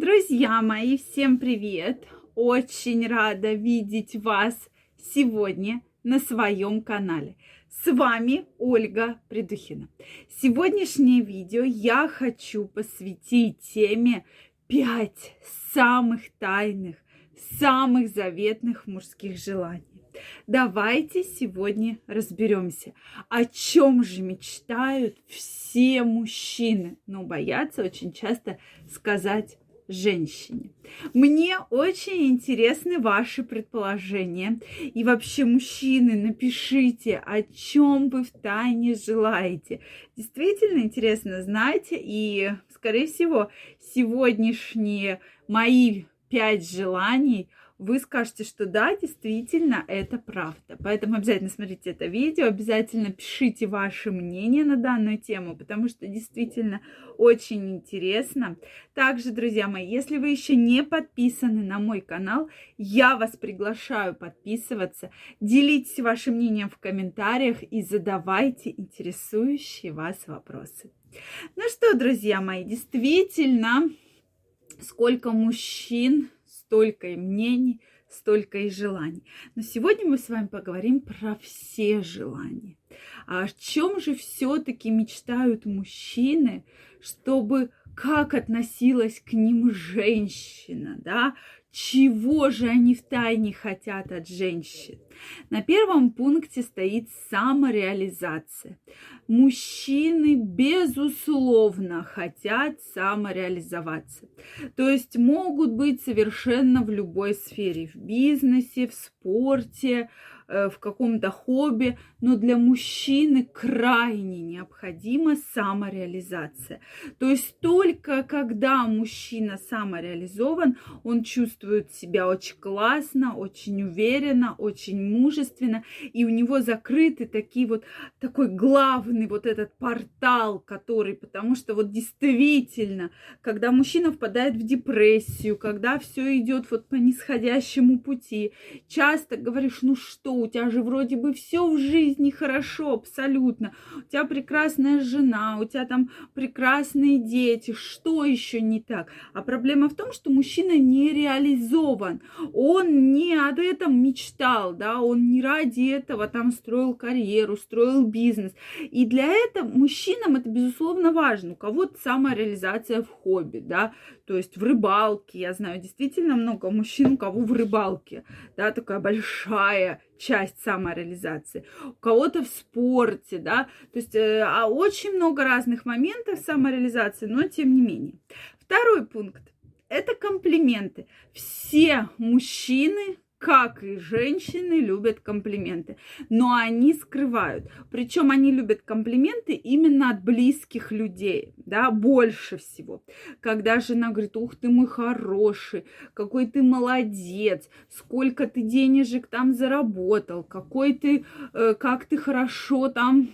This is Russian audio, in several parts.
Друзья мои, всем привет! Очень рада видеть вас сегодня на своем канале. С вами Ольга Придухина. Сегодняшнее видео я хочу посвятить теме 5 самых тайных, самых заветных мужских желаний. Давайте сегодня разберемся, о чем же мечтают все мужчины, но боятся очень часто сказать женщине. Мне очень интересны ваши предположения. И вообще, мужчины, напишите, о чем вы в тайне желаете. Действительно интересно знать. И, скорее всего, сегодняшние мои пять желаний – вы скажете, что да, действительно, это правда. Поэтому обязательно смотрите это видео, обязательно пишите ваше мнение на данную тему, потому что действительно очень интересно. Также, друзья мои, если вы еще не подписаны на мой канал, я вас приглашаю подписываться, делитесь вашим мнением в комментариях и задавайте интересующие вас вопросы. Ну что, друзья мои, действительно, сколько мужчин столько и мнений, столько и желаний. Но сегодня мы с вами поговорим про все желания. А о чем же все-таки мечтают мужчины, чтобы как относилась к ним женщина, да, чего же они в тайне хотят от женщин. На первом пункте стоит самореализация. Мужчины, безусловно, хотят самореализоваться. То есть могут быть совершенно в любой сфере, в бизнесе, в спорте, в каком-то хобби, но для мужчины крайне необходима самореализация. То есть только когда мужчина самореализован, он чувствует себя очень классно, очень уверенно, очень мужественно, и у него закрыты такие вот, такой главный вот этот портал, который, потому что вот действительно, когда мужчина впадает в депрессию, когда все идет вот по нисходящему пути, часто говоришь, ну что, у тебя же вроде бы все в жизни хорошо, абсолютно. У тебя прекрасная жена, у тебя там прекрасные дети, что еще не так? А проблема в том, что мужчина не реализован, он не об этом мечтал, да, он не ради этого там строил карьеру, строил бизнес. И для этого мужчинам это, безусловно, важно. У кого-то самореализация в хобби, да, то есть в рыбалке, я знаю действительно много мужчин, у кого в рыбалке, да, такая большая часть самореализации, у кого-то в спорте, да, то есть э, а очень много разных моментов самореализации, но тем не менее. Второй пункт – это комплименты. Все мужчины как и женщины любят комплименты, но они скрывают. Причем они любят комплименты именно от близких людей, да, больше всего. Когда жена говорит, ух ты мой хороший, какой ты молодец, сколько ты денежек там заработал, какой ты, э, как ты хорошо там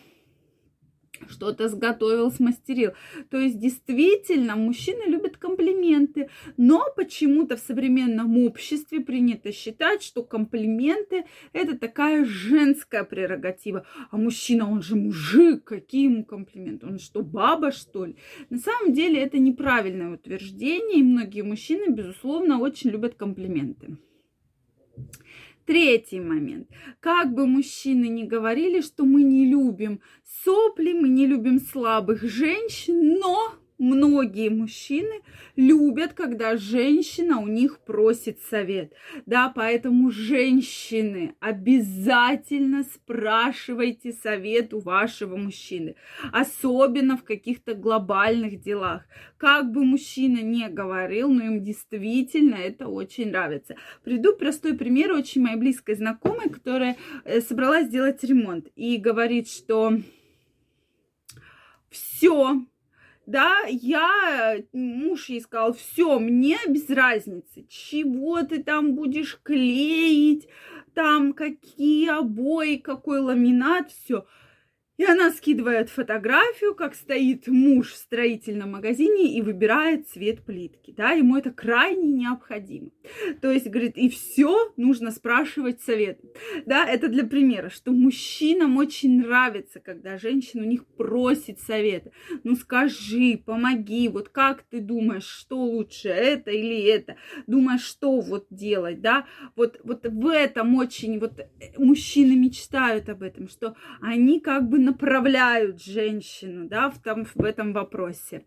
что-то сготовил, смастерил. То есть действительно мужчины любят комплименты, но почему-то в современном обществе принято считать, что комплименты это такая женская прерогатива. А мужчина, он же мужик, какие ему комплименты? Он что, баба, что ли? На самом деле это неправильное утверждение, и многие мужчины, безусловно, очень любят комплименты. Третий момент. Как бы мужчины не говорили, что мы не любим сопли, мы не любим слабых женщин, но многие мужчины любят, когда женщина у них просит совет. Да, поэтому женщины обязательно спрашивайте совет у вашего мужчины, особенно в каких-то глобальных делах. Как бы мужчина не говорил, но им действительно это очень нравится. Приду простой пример очень моей близкой знакомой, которая э, собралась сделать ремонт и говорит, что все, да, я, муж ей сказал, все, мне без разницы, чего ты там будешь клеить, там какие обои, какой ламинат, все. И она скидывает фотографию, как стоит муж в строительном магазине и выбирает цвет плитки. Да, ему это крайне необходимо. То есть, говорит, и все нужно спрашивать совет. Да, это для примера, что мужчинам очень нравится, когда женщина у них просит совета. Ну скажи, помоги, вот как ты думаешь, что лучше, это или это? Думаешь, что вот делать, да? Вот, вот в этом очень, вот э, мужчины мечтают об этом, что они как бы направляют женщину, да, в, том, в этом вопросе.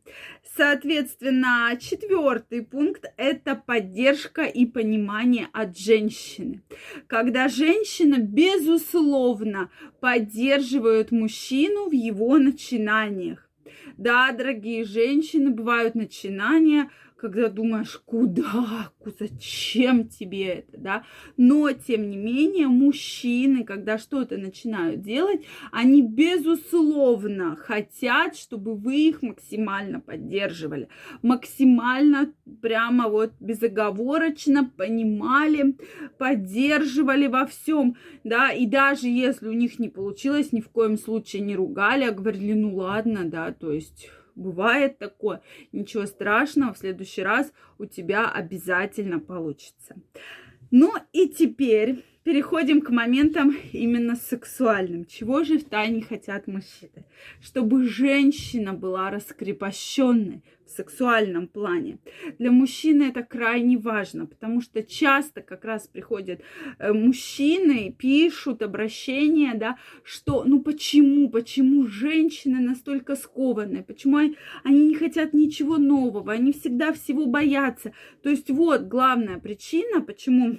Соответственно, четвертый пункт – это поддержка и понимание от женщины. Когда женщина, безусловно, поддерживает мужчину в его начинаниях. Да, дорогие женщины, бывают начинания – когда думаешь, куда, зачем тебе это, да, но, тем не менее, мужчины, когда что-то начинают делать, они, безусловно, хотят, чтобы вы их максимально поддерживали, максимально прямо вот безоговорочно понимали, поддерживали во всем, да, и даже если у них не получилось, ни в коем случае не ругали, а говорили, ну ладно, да, то есть Бывает такое. Ничего страшного, в следующий раз у тебя обязательно получится. Ну и теперь переходим к моментам именно сексуальным. Чего же в тайне хотят мужчины? Чтобы женщина была раскрепощенной в сексуальном плане. Для мужчины это крайне важно, потому что часто как раз приходят э, мужчины, пишут обращения, да, что, ну почему, почему женщины настолько скованные, почему они не хотят ничего нового, они всегда всего боятся. То есть вот главная причина, почему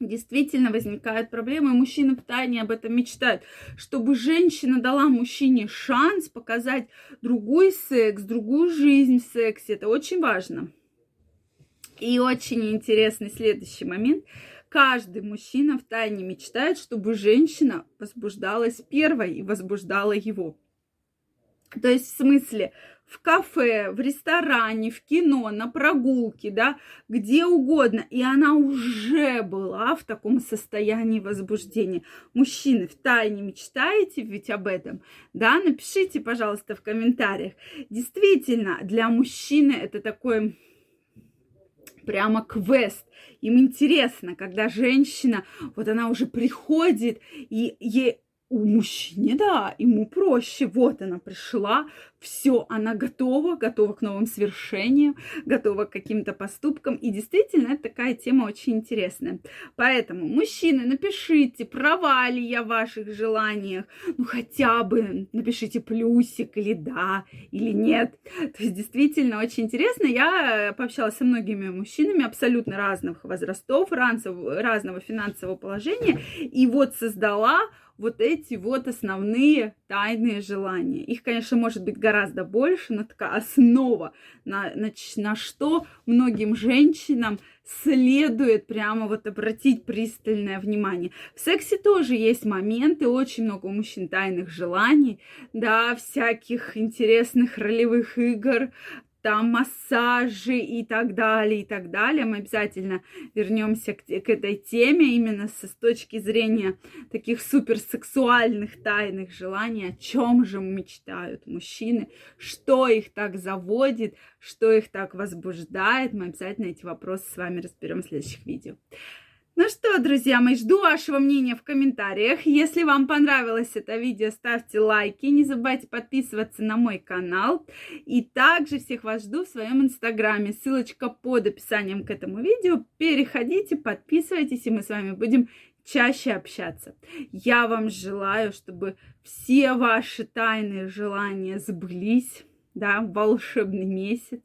действительно возникают проблемы, мужчины в тайне об этом мечтают, чтобы женщина дала мужчине шанс показать другой секс, другую жизнь в сексе. Это очень важно. И очень интересный следующий момент. Каждый мужчина в тайне мечтает, чтобы женщина возбуждалась первой и возбуждала его. То есть в смысле, в кафе, в ресторане, в кино, на прогулке, да, где угодно. И она уже была в таком состоянии возбуждения. Мужчины, в тайне мечтаете ведь об этом? Да, напишите, пожалуйста, в комментариях. Действительно, для мужчины это такой прямо квест. Им интересно, когда женщина, вот она уже приходит, и ей у мужчины, да, ему проще. Вот она пришла, все, она готова, готова к новым свершениям, готова к каким-то поступкам. И действительно, это такая тема очень интересная. Поэтому, мужчины, напишите, права ли я в ваших желаниях. Ну, хотя бы напишите плюсик или да, или нет. То есть, действительно, очень интересно. Я пообщалась со многими мужчинами абсолютно разных возрастов, разного финансового положения. И вот создала вот эти вот основные тайные желания. Их, конечно, может быть гораздо больше, но такая основа, на, на, на что многим женщинам следует прямо вот обратить пристальное внимание. В сексе тоже есть моменты, очень много у мужчин тайных желаний, да, всяких интересных ролевых игр, там массажи и так далее, и так далее. Мы обязательно вернемся к, к этой теме именно с, с точки зрения таких суперсексуальных тайных желаний, о чем же мечтают мужчины, что их так заводит, что их так возбуждает. Мы обязательно эти вопросы с вами разберем в следующих видео. Ну что, друзья мои, жду вашего мнения в комментариях. Если вам понравилось это видео, ставьте лайки. Не забывайте подписываться на мой канал. И также всех вас жду в своем инстаграме. Ссылочка под описанием к этому видео. Переходите, подписывайтесь, и мы с вами будем чаще общаться. Я вам желаю, чтобы все ваши тайные желания сбылись, да, волшебный месяц.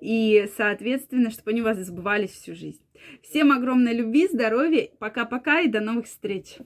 И, соответственно, чтобы они у вас забывались всю жизнь. Всем огромной любви, здоровья, пока-пока и до новых встреч!